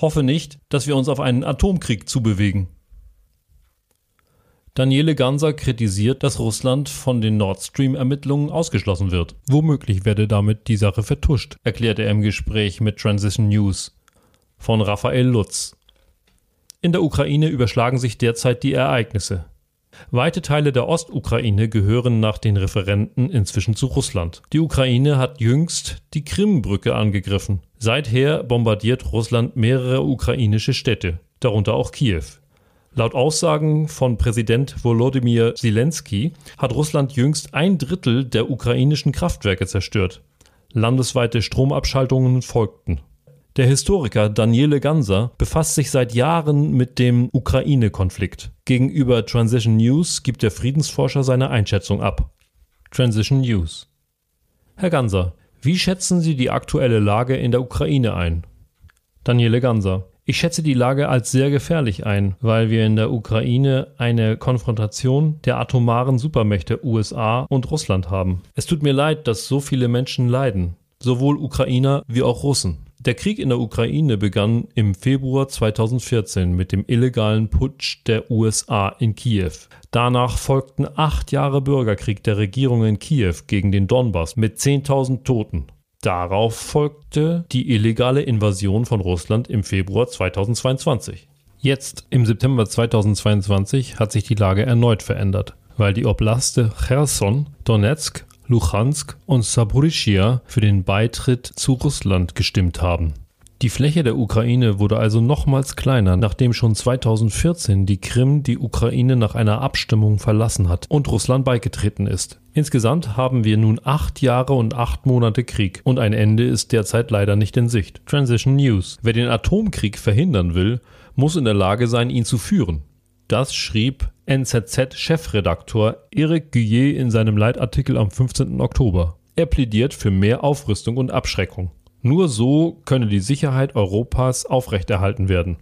Hoffe nicht, dass wir uns auf einen Atomkrieg zubewegen. Daniele Ganser kritisiert, dass Russland von den Nord Stream-Ermittlungen ausgeschlossen wird. Womöglich werde damit die Sache vertuscht, erklärte er im Gespräch mit Transition News von Raphael Lutz. In der Ukraine überschlagen sich derzeit die Ereignisse. Weite Teile der Ostukraine gehören nach den Referenten inzwischen zu Russland. Die Ukraine hat jüngst die Krimbrücke angegriffen. Seither bombardiert Russland mehrere ukrainische Städte, darunter auch Kiew. Laut Aussagen von Präsident Volodymyr Zelensky hat Russland jüngst ein Drittel der ukrainischen Kraftwerke zerstört. Landesweite Stromabschaltungen folgten. Der Historiker Daniele Ganser befasst sich seit Jahren mit dem Ukraine-Konflikt. Gegenüber Transition News gibt der Friedensforscher seine Einschätzung ab. Transition News. Herr Ganser, wie schätzen Sie die aktuelle Lage in der Ukraine ein? Daniele Ganser. Ich schätze die Lage als sehr gefährlich ein, weil wir in der Ukraine eine Konfrontation der atomaren Supermächte USA und Russland haben. Es tut mir leid, dass so viele Menschen leiden, sowohl Ukrainer wie auch Russen. Der Krieg in der Ukraine begann im Februar 2014 mit dem illegalen Putsch der USA in Kiew. Danach folgten acht Jahre Bürgerkrieg der Regierung in Kiew gegen den Donbass mit 10.000 Toten. Darauf folgte die illegale Invasion von Russland im Februar 2022. Jetzt, im September 2022, hat sich die Lage erneut verändert, weil die Oblaste Cherson, Donetsk Luhansk und Saporischschja für den Beitritt zu Russland gestimmt haben. Die Fläche der Ukraine wurde also nochmals kleiner, nachdem schon 2014 die Krim die Ukraine nach einer Abstimmung verlassen hat und Russland beigetreten ist. Insgesamt haben wir nun acht Jahre und acht Monate Krieg und ein Ende ist derzeit leider nicht in Sicht. Transition News. Wer den Atomkrieg verhindern will, muss in der Lage sein, ihn zu führen. Das schrieb NZZ-Chefredaktor Eric Guyet in seinem Leitartikel am 15. Oktober. Er plädiert für mehr Aufrüstung und Abschreckung. Nur so könne die Sicherheit Europas aufrechterhalten werden.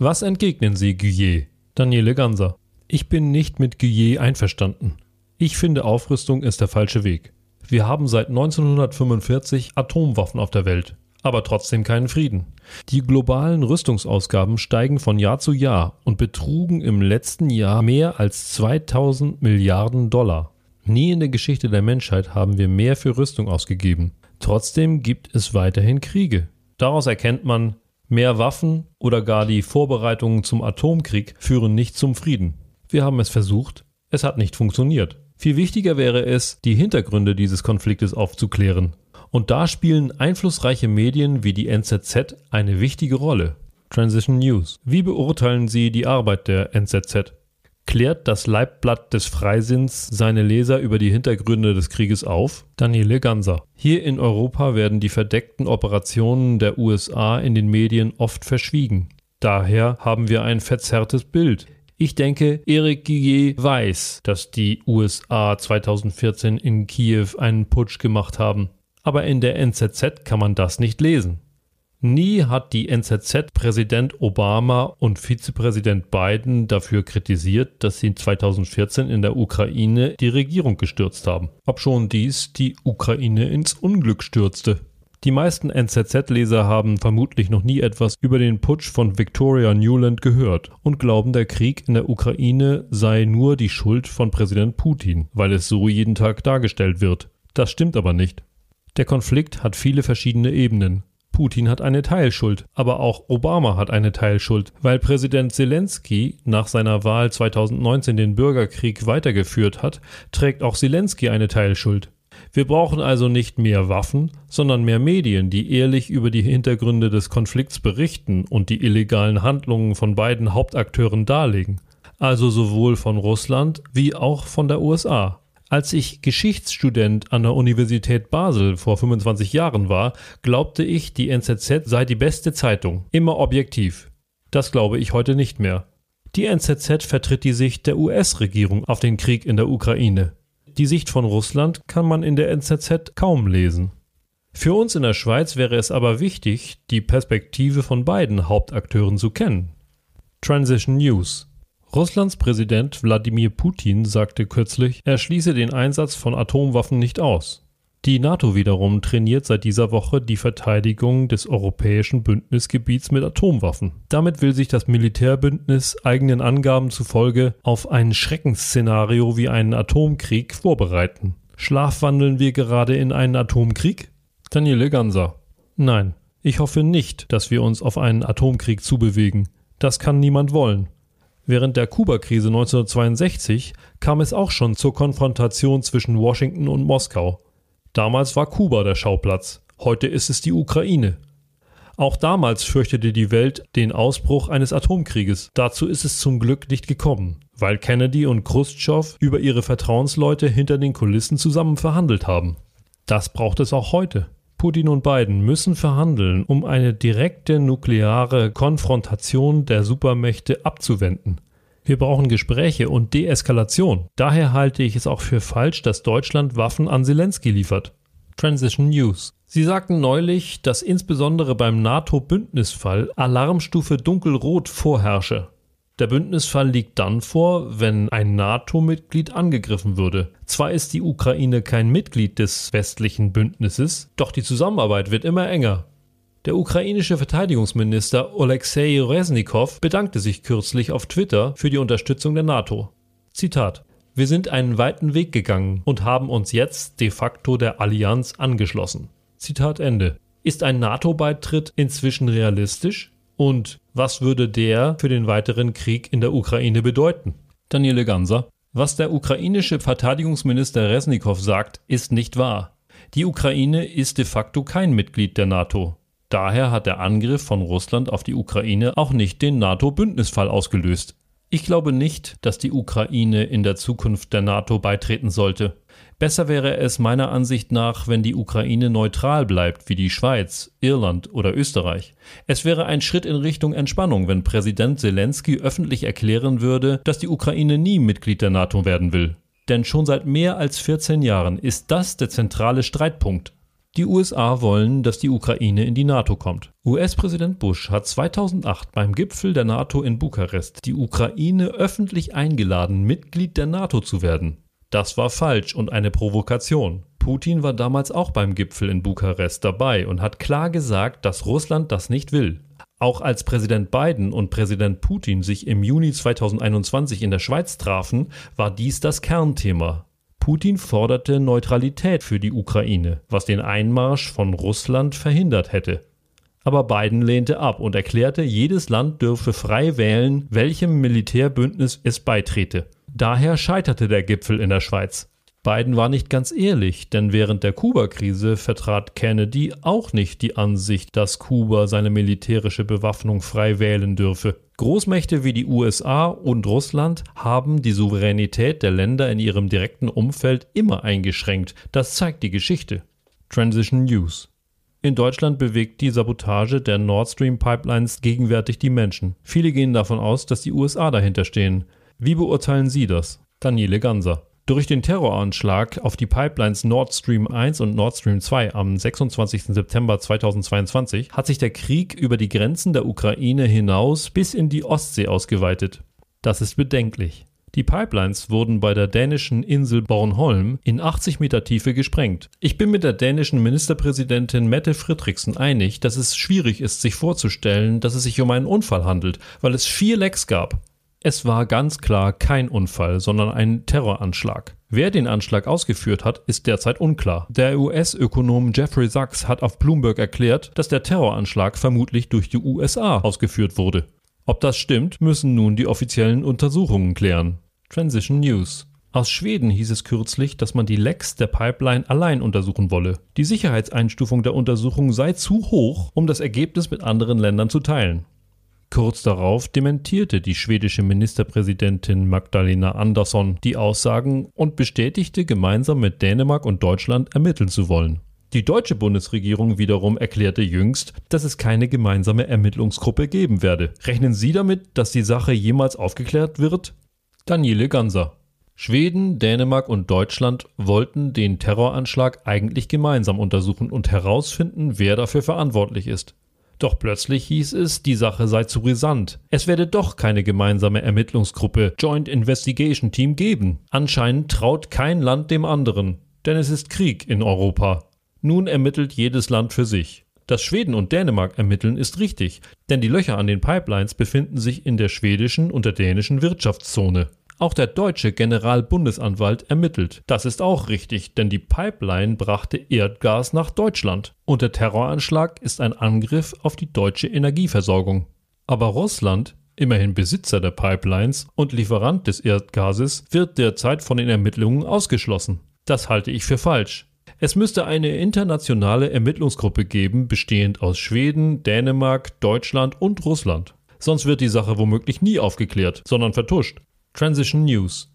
Was entgegnen Sie, Guyet? Daniele Ganser. Ich bin nicht mit Guyet einverstanden. Ich finde, Aufrüstung ist der falsche Weg. Wir haben seit 1945 Atomwaffen auf der Welt aber trotzdem keinen Frieden. Die globalen Rüstungsausgaben steigen von Jahr zu Jahr und betrugen im letzten Jahr mehr als 2000 Milliarden Dollar. Nie in der Geschichte der Menschheit haben wir mehr für Rüstung ausgegeben. Trotzdem gibt es weiterhin Kriege. Daraus erkennt man, mehr Waffen oder gar die Vorbereitungen zum Atomkrieg führen nicht zum Frieden. Wir haben es versucht, es hat nicht funktioniert. Viel wichtiger wäre es, die Hintergründe dieses Konfliktes aufzuklären und da spielen einflussreiche Medien wie die NZZ eine wichtige Rolle. Transition News. Wie beurteilen Sie die Arbeit der NZZ? Klärt das Leibblatt des Freisinns seine Leser über die Hintergründe des Krieges auf? Daniele Ganser. Hier in Europa werden die verdeckten Operationen der USA in den Medien oft verschwiegen. Daher haben wir ein verzerrtes Bild. Ich denke, Eric Guillet weiß, dass die USA 2014 in Kiew einen Putsch gemacht haben aber in der NZZ kann man das nicht lesen. Nie hat die NZZ Präsident Obama und Vizepräsident Biden dafür kritisiert, dass sie 2014 in der Ukraine die Regierung gestürzt haben, obschon dies die Ukraine ins Unglück stürzte. Die meisten NZZ-Leser haben vermutlich noch nie etwas über den Putsch von Victoria Newland gehört und glauben, der Krieg in der Ukraine sei nur die Schuld von Präsident Putin, weil es so jeden Tag dargestellt wird. Das stimmt aber nicht. Der Konflikt hat viele verschiedene Ebenen. Putin hat eine Teilschuld, aber auch Obama hat eine Teilschuld, weil Präsident Zelensky nach seiner Wahl 2019 den Bürgerkrieg weitergeführt hat, trägt auch Zelensky eine Teilschuld. Wir brauchen also nicht mehr Waffen, sondern mehr Medien, die ehrlich über die Hintergründe des Konflikts berichten und die illegalen Handlungen von beiden Hauptakteuren darlegen, also sowohl von Russland wie auch von der USA. Als ich Geschichtsstudent an der Universität Basel vor 25 Jahren war, glaubte ich, die NZZ sei die beste Zeitung, immer objektiv. Das glaube ich heute nicht mehr. Die NZZ vertritt die Sicht der US-Regierung auf den Krieg in der Ukraine. Die Sicht von Russland kann man in der NZZ kaum lesen. Für uns in der Schweiz wäre es aber wichtig, die Perspektive von beiden Hauptakteuren zu kennen. Transition News Russlands Präsident Wladimir Putin sagte kürzlich, er schließe den Einsatz von Atomwaffen nicht aus. Die NATO wiederum trainiert seit dieser Woche die Verteidigung des europäischen Bündnisgebiets mit Atomwaffen. Damit will sich das Militärbündnis eigenen Angaben zufolge auf ein Schreckensszenario wie einen Atomkrieg vorbereiten. Schlafwandeln wir gerade in einen Atomkrieg? Daniele Ganser. Nein, ich hoffe nicht, dass wir uns auf einen Atomkrieg zubewegen. Das kann niemand wollen. Während der Kuba-Krise 1962 kam es auch schon zur Konfrontation zwischen Washington und Moskau. Damals war Kuba der Schauplatz, heute ist es die Ukraine. Auch damals fürchtete die Welt den Ausbruch eines Atomkrieges. Dazu ist es zum Glück nicht gekommen, weil Kennedy und Khrushchev über ihre Vertrauensleute hinter den Kulissen zusammen verhandelt haben. Das braucht es auch heute. Putin und Biden müssen verhandeln, um eine direkte nukleare Konfrontation der Supermächte abzuwenden. Wir brauchen Gespräche und Deeskalation. Daher halte ich es auch für falsch, dass Deutschland Waffen an Zelensky liefert. Transition News. Sie sagten neulich, dass insbesondere beim NATO-Bündnisfall Alarmstufe dunkelrot vorherrsche. Der Bündnisfall liegt dann vor, wenn ein NATO-Mitglied angegriffen würde. Zwar ist die Ukraine kein Mitglied des westlichen Bündnisses, doch die Zusammenarbeit wird immer enger. Der ukrainische Verteidigungsminister Oleksiy Resnikow bedankte sich kürzlich auf Twitter für die Unterstützung der NATO. Zitat Wir sind einen weiten Weg gegangen und haben uns jetzt de facto der Allianz angeschlossen. Zitat Ende. Ist ein NATO-Beitritt inzwischen realistisch? Und was würde der für den weiteren Krieg in der Ukraine bedeuten? Daniele Ganser. Was der ukrainische Verteidigungsminister Resnikow sagt, ist nicht wahr. Die Ukraine ist de facto kein Mitglied der NATO. Daher hat der Angriff von Russland auf die Ukraine auch nicht den NATO-Bündnisfall ausgelöst. Ich glaube nicht, dass die Ukraine in der Zukunft der NATO beitreten sollte. Besser wäre es meiner Ansicht nach, wenn die Ukraine neutral bleibt, wie die Schweiz, Irland oder Österreich. Es wäre ein Schritt in Richtung Entspannung, wenn Präsident Zelensky öffentlich erklären würde, dass die Ukraine nie Mitglied der NATO werden will. Denn schon seit mehr als 14 Jahren ist das der zentrale Streitpunkt. Die USA wollen, dass die Ukraine in die NATO kommt. US-Präsident Bush hat 2008 beim Gipfel der NATO in Bukarest die Ukraine öffentlich eingeladen, Mitglied der NATO zu werden. Das war falsch und eine Provokation. Putin war damals auch beim Gipfel in Bukarest dabei und hat klar gesagt, dass Russland das nicht will. Auch als Präsident Biden und Präsident Putin sich im Juni 2021 in der Schweiz trafen, war dies das Kernthema. Putin forderte Neutralität für die Ukraine, was den Einmarsch von Russland verhindert hätte. Aber Biden lehnte ab und erklärte, jedes Land dürfe frei wählen, welchem Militärbündnis es beitrete. Daher scheiterte der Gipfel in der Schweiz. Biden war nicht ganz ehrlich, denn während der Kuba-Krise vertrat Kennedy auch nicht die Ansicht, dass Kuba seine militärische Bewaffnung frei wählen dürfe. Großmächte wie die USA und Russland haben die Souveränität der Länder in ihrem direkten Umfeld immer eingeschränkt. Das zeigt die Geschichte. Transition News. In Deutschland bewegt die Sabotage der Nord Stream Pipelines gegenwärtig die Menschen. Viele gehen davon aus, dass die USA dahinter stehen. Wie beurteilen Sie das? Daniele Ganser. Durch den Terroranschlag auf die Pipelines Nord Stream 1 und Nord Stream 2 am 26. September 2022 hat sich der Krieg über die Grenzen der Ukraine hinaus bis in die Ostsee ausgeweitet. Das ist bedenklich. Die Pipelines wurden bei der dänischen Insel Bornholm in 80 Meter Tiefe gesprengt. Ich bin mit der dänischen Ministerpräsidentin Mette Fridriksen einig, dass es schwierig ist, sich vorzustellen, dass es sich um einen Unfall handelt, weil es vier Lecks gab. Es war ganz klar kein Unfall, sondern ein Terroranschlag. Wer den Anschlag ausgeführt hat, ist derzeit unklar. Der US-Ökonom Jeffrey Sachs hat auf Bloomberg erklärt, dass der Terroranschlag vermutlich durch die USA ausgeführt wurde. Ob das stimmt, müssen nun die offiziellen Untersuchungen klären. Transition News. Aus Schweden hieß es kürzlich, dass man die Lecks der Pipeline allein untersuchen wolle. Die Sicherheitseinstufung der Untersuchung sei zu hoch, um das Ergebnis mit anderen Ländern zu teilen. Kurz darauf dementierte die schwedische Ministerpräsidentin Magdalena Andersson die Aussagen und bestätigte gemeinsam mit Dänemark und Deutschland ermitteln zu wollen. Die deutsche Bundesregierung wiederum erklärte jüngst, dass es keine gemeinsame Ermittlungsgruppe geben werde. Rechnen Sie damit, dass die Sache jemals aufgeklärt wird? Daniele Ganser. Schweden, Dänemark und Deutschland wollten den Terroranschlag eigentlich gemeinsam untersuchen und herausfinden, wer dafür verantwortlich ist. Doch plötzlich hieß es, die Sache sei zu brisant. Es werde doch keine gemeinsame Ermittlungsgruppe Joint Investigation Team geben. Anscheinend traut kein Land dem anderen. denn es ist Krieg in Europa. Nun ermittelt jedes Land für sich. Dass Schweden und Dänemark ermitteln, ist richtig, denn die Löcher an den Pipelines befinden sich in der schwedischen und der dänischen Wirtschaftszone. Auch der deutsche Generalbundesanwalt ermittelt. Das ist auch richtig, denn die Pipeline brachte Erdgas nach Deutschland. Und der Terroranschlag ist ein Angriff auf die deutsche Energieversorgung. Aber Russland, immerhin Besitzer der Pipelines und Lieferant des Erdgases, wird derzeit von den Ermittlungen ausgeschlossen. Das halte ich für falsch. Es müsste eine internationale Ermittlungsgruppe geben, bestehend aus Schweden, Dänemark, Deutschland und Russland. Sonst wird die Sache womöglich nie aufgeklärt, sondern vertuscht. Transition News.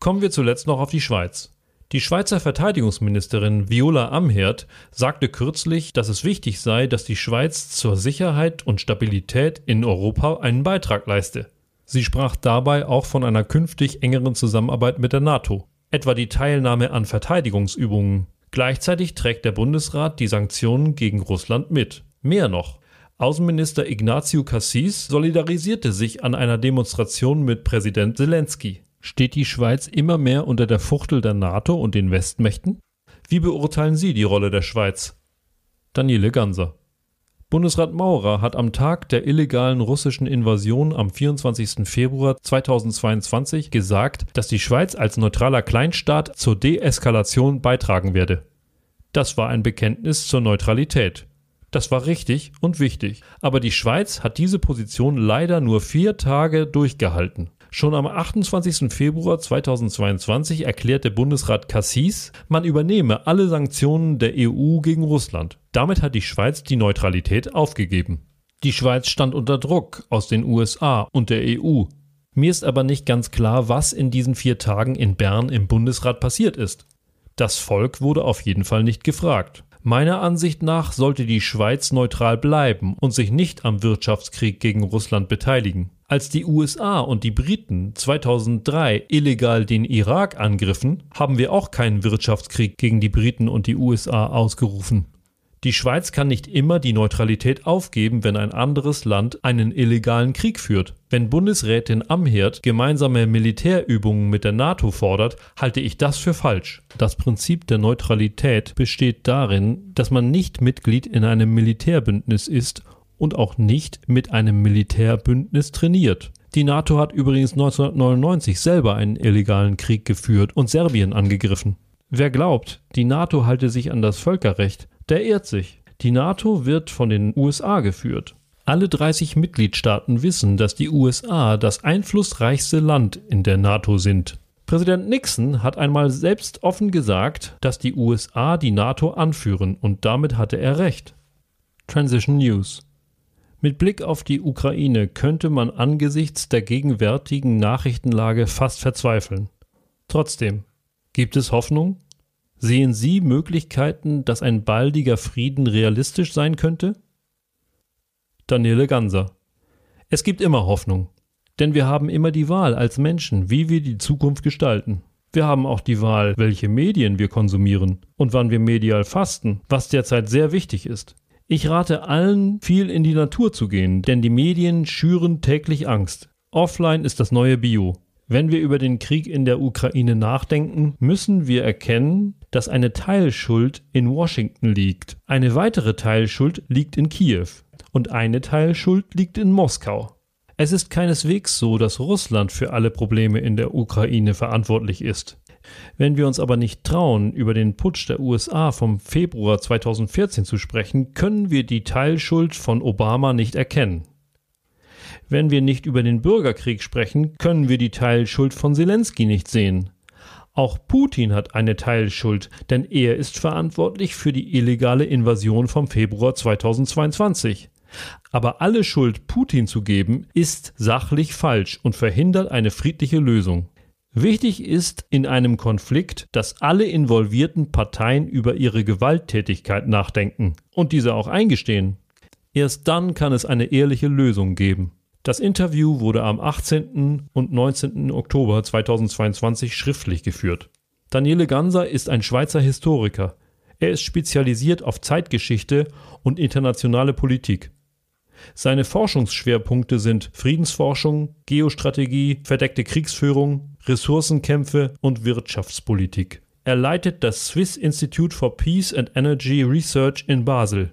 Kommen wir zuletzt noch auf die Schweiz. Die Schweizer Verteidigungsministerin Viola Amherd sagte kürzlich, dass es wichtig sei, dass die Schweiz zur Sicherheit und Stabilität in Europa einen Beitrag leiste. Sie sprach dabei auch von einer künftig engeren Zusammenarbeit mit der NATO, etwa die Teilnahme an Verteidigungsübungen. Gleichzeitig trägt der Bundesrat die Sanktionen gegen Russland mit. Mehr noch. Außenminister Ignacio Cassis solidarisierte sich an einer Demonstration mit Präsident Zelensky. Steht die Schweiz immer mehr unter der Fuchtel der NATO und den Westmächten? Wie beurteilen Sie die Rolle der Schweiz? Daniele Ganser Bundesrat Maurer hat am Tag der illegalen russischen Invasion am 24. Februar 2022 gesagt, dass die Schweiz als neutraler Kleinstaat zur Deeskalation beitragen werde. Das war ein Bekenntnis zur Neutralität. Das war richtig und wichtig. Aber die Schweiz hat diese Position leider nur vier Tage durchgehalten. Schon am 28. Februar 2022 erklärte Bundesrat Cassis, man übernehme alle Sanktionen der EU gegen Russland. Damit hat die Schweiz die Neutralität aufgegeben. Die Schweiz stand unter Druck aus den USA und der EU. Mir ist aber nicht ganz klar, was in diesen vier Tagen in Bern im Bundesrat passiert ist. Das Volk wurde auf jeden Fall nicht gefragt. Meiner Ansicht nach sollte die Schweiz neutral bleiben und sich nicht am Wirtschaftskrieg gegen Russland beteiligen. Als die USA und die Briten 2003 illegal den Irak angriffen, haben wir auch keinen Wirtschaftskrieg gegen die Briten und die USA ausgerufen. Die Schweiz kann nicht immer die Neutralität aufgeben, wenn ein anderes Land einen illegalen Krieg führt. Wenn Bundesrätin Amherd gemeinsame Militärübungen mit der NATO fordert, halte ich das für falsch. Das Prinzip der Neutralität besteht darin, dass man nicht Mitglied in einem Militärbündnis ist und auch nicht mit einem Militärbündnis trainiert. Die NATO hat übrigens 1999 selber einen illegalen Krieg geführt und Serbien angegriffen. Wer glaubt, die NATO halte sich an das Völkerrecht, der irrt sich. Die NATO wird von den USA geführt. Alle 30 Mitgliedstaaten wissen, dass die USA das einflussreichste Land in der NATO sind. Präsident Nixon hat einmal selbst offen gesagt, dass die USA die NATO anführen und damit hatte er recht. Transition News mit Blick auf die Ukraine könnte man angesichts der gegenwärtigen Nachrichtenlage fast verzweifeln. Trotzdem, gibt es Hoffnung? Sehen Sie Möglichkeiten, dass ein baldiger Frieden realistisch sein könnte? Daniele Ganser Es gibt immer Hoffnung, denn wir haben immer die Wahl als Menschen, wie wir die Zukunft gestalten. Wir haben auch die Wahl, welche Medien wir konsumieren und wann wir medial fasten, was derzeit sehr wichtig ist. Ich rate allen, viel in die Natur zu gehen, denn die Medien schüren täglich Angst. Offline ist das neue Bio. Wenn wir über den Krieg in der Ukraine nachdenken, müssen wir erkennen, dass eine Teilschuld in Washington liegt. Eine weitere Teilschuld liegt in Kiew. Und eine Teilschuld liegt in Moskau. Es ist keineswegs so, dass Russland für alle Probleme in der Ukraine verantwortlich ist. Wenn wir uns aber nicht trauen, über den Putsch der USA vom Februar 2014 zu sprechen, können wir die Teilschuld von Obama nicht erkennen. Wenn wir nicht über den Bürgerkrieg sprechen, können wir die Teilschuld von Zelensky nicht sehen. Auch Putin hat eine Teilschuld, denn er ist verantwortlich für die illegale Invasion vom Februar 2022. Aber alle Schuld Putin zu geben, ist sachlich falsch und verhindert eine friedliche Lösung. Wichtig ist in einem Konflikt, dass alle involvierten Parteien über ihre Gewalttätigkeit nachdenken und diese auch eingestehen. Erst dann kann es eine ehrliche Lösung geben. Das Interview wurde am 18. und 19. Oktober 2022 schriftlich geführt. Daniele Ganser ist ein Schweizer Historiker. Er ist spezialisiert auf Zeitgeschichte und internationale Politik. Seine Forschungsschwerpunkte sind Friedensforschung, Geostrategie, verdeckte Kriegsführung, Ressourcenkämpfe und Wirtschaftspolitik. Er leitet das Swiss Institute for Peace and Energy Research in Basel.